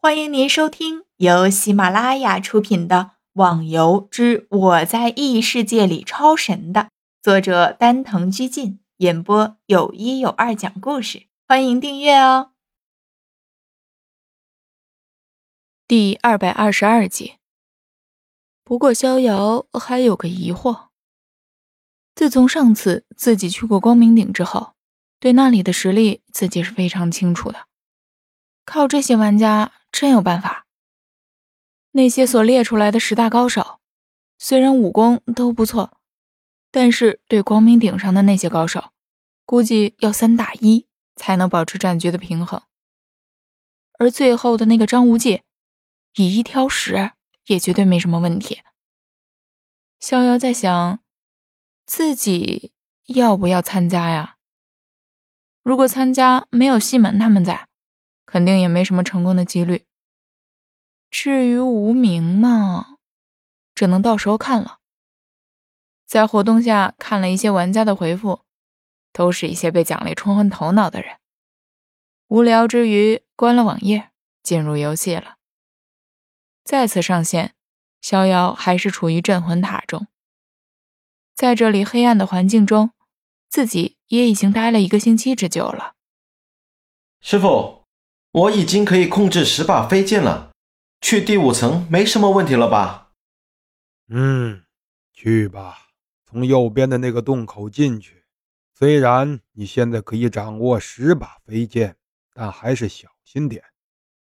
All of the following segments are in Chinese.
欢迎您收听由喜马拉雅出品的《网游之我在异世界里超神》的作者丹藤居进演播，有一有二讲故事。欢迎订阅哦。第二百二十二集。不过逍遥还有个疑惑：自从上次自己去过光明顶之后，对那里的实力自己是非常清楚的。靠这些玩家。真有办法。那些所列出来的十大高手，虽然武功都不错，但是对光明顶上的那些高手，估计要三打一才能保持战局的平衡。而最后的那个张无忌，以一挑十，也绝对没什么问题。逍遥在想，自己要不要参加呀？如果参加，没有西门他们在。肯定也没什么成功的几率。至于无名嘛，只能到时候看了。在活动下看了一些玩家的回复，都是一些被奖励冲昏头脑的人。无聊之余，关了网页，进入游戏了。再次上线，逍遥还是处于镇魂塔中。在这里黑暗的环境中，自己也已经待了一个星期之久了。师傅。我已经可以控制十把飞剑了，去第五层没什么问题了吧？嗯，去吧，从右边的那个洞口进去。虽然你现在可以掌握十把飞剑，但还是小心点。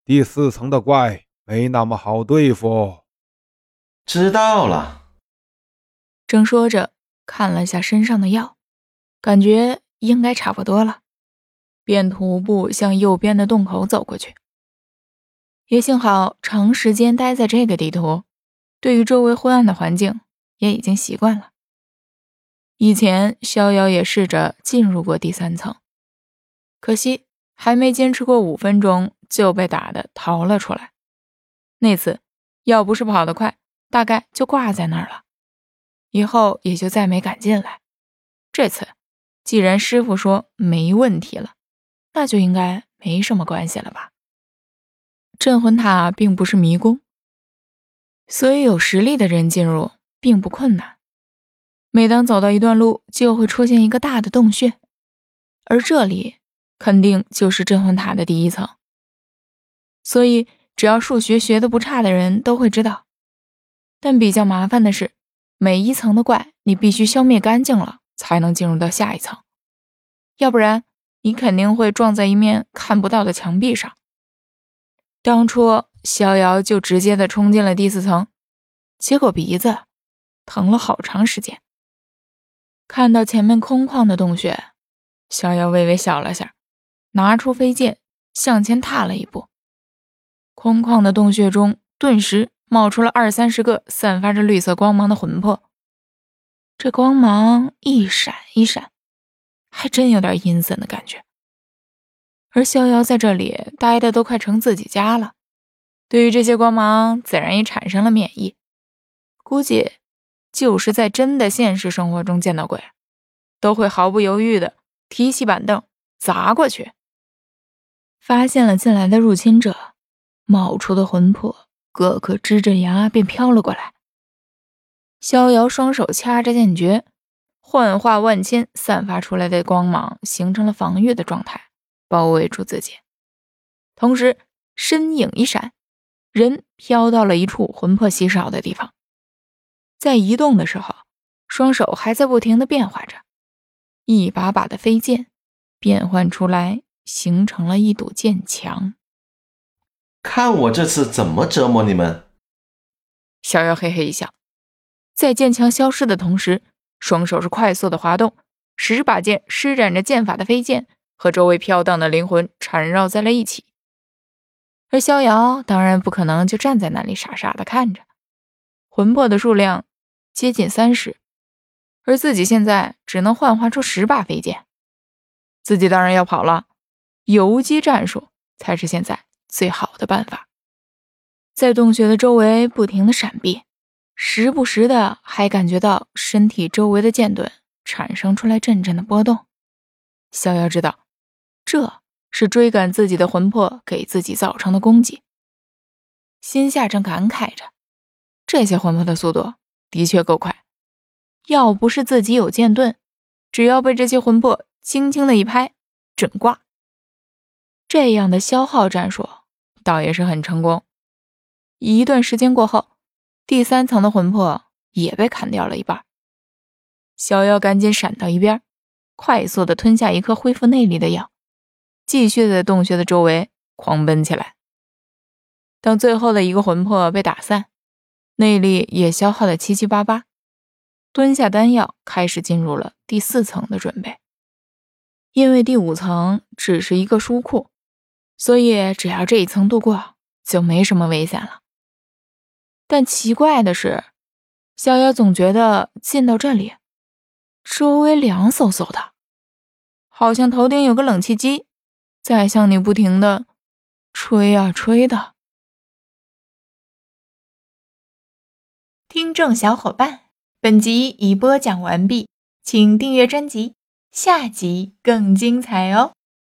第四层的怪没那么好对付。知道了。正说着，看了下身上的药，感觉应该差不多了。便徒步向右边的洞口走过去。也幸好长时间待在这个地图，对于周围昏暗的环境也已经习惯了。以前逍遥也试着进入过第三层，可惜还没坚持过五分钟就被打的逃了出来。那次要不是跑得快，大概就挂在那儿了，以后也就再没敢进来。这次既然师傅说没问题了。那就应该没什么关系了吧？镇魂塔并不是迷宫，所以有实力的人进入并不困难。每当走到一段路，就会出现一个大的洞穴，而这里肯定就是镇魂塔的第一层。所以，只要数学学的不差的人都会知道。但比较麻烦的是，每一层的怪你必须消灭干净了，才能进入到下一层，要不然。你肯定会撞在一面看不到的墙壁上。当初逍遥就直接的冲进了第四层，结果鼻子疼了好长时间。看到前面空旷的洞穴，逍遥微微笑了下，拿出飞剑向前踏了一步。空旷的洞穴中顿时冒出了二三十个散发着绿色光芒的魂魄，这光芒一闪一闪。还真有点阴森的感觉，而逍遥在这里待的都快成自己家了，对于这些光芒自然也产生了免疫。估计就是在真的现实生活中见到鬼，都会毫不犹豫的提起板凳砸过去。发现了进来的入侵者，冒出的魂魄个个支着牙便飘了过来。逍遥双手掐着剑诀。幻化万千散发出来的光芒形成了防御的状态，包围住自己。同时，身影一闪，人飘到了一处魂魄稀少的地方。在移动的时候，双手还在不停的变化着，一把把的飞剑变换出来，形成了一堵剑墙。看我这次怎么折磨你们！逍遥嘿嘿一笑，在剑墙消失的同时。双手是快速的滑动，十把剑施展着剑法的飞剑和周围飘荡的灵魂缠绕在了一起。而逍遥当然不可能就站在那里傻傻的看着，魂魄的数量接近三十，而自己现在只能幻化出十把飞剑，自己当然要跑了。游击战术才是现在最好的办法，在洞穴的周围不停的闪避。时不时的还感觉到身体周围的剑盾产生出来阵阵的波动，逍遥知道，这是追赶自己的魂魄给自己造成的攻击，心下正感慨着，这些魂魄的速度的确够快。要不是自己有剑盾，只要被这些魂魄轻轻的一拍，准挂。这样的消耗战术倒也是很成功。一段时间过后，第三层的魂魄也被砍掉了一半。小妖赶紧闪到一边，快速的吞下一颗恢复内力的药，继续在洞穴的周围狂奔起来。等最后的一个魂魄被打散，内力也消耗的七七八八。吞下丹药，开始进入了第四层的准备。因为第五层只是一个书库，所以只要这一层度过，就没什么危险了。但奇怪的是，小妖总觉得进到这里，周围凉飕飕的，好像头顶有个冷气机在向你不停的吹啊吹的。听众小伙伴。本集已播讲完毕，请订阅专辑，下集更精彩哦。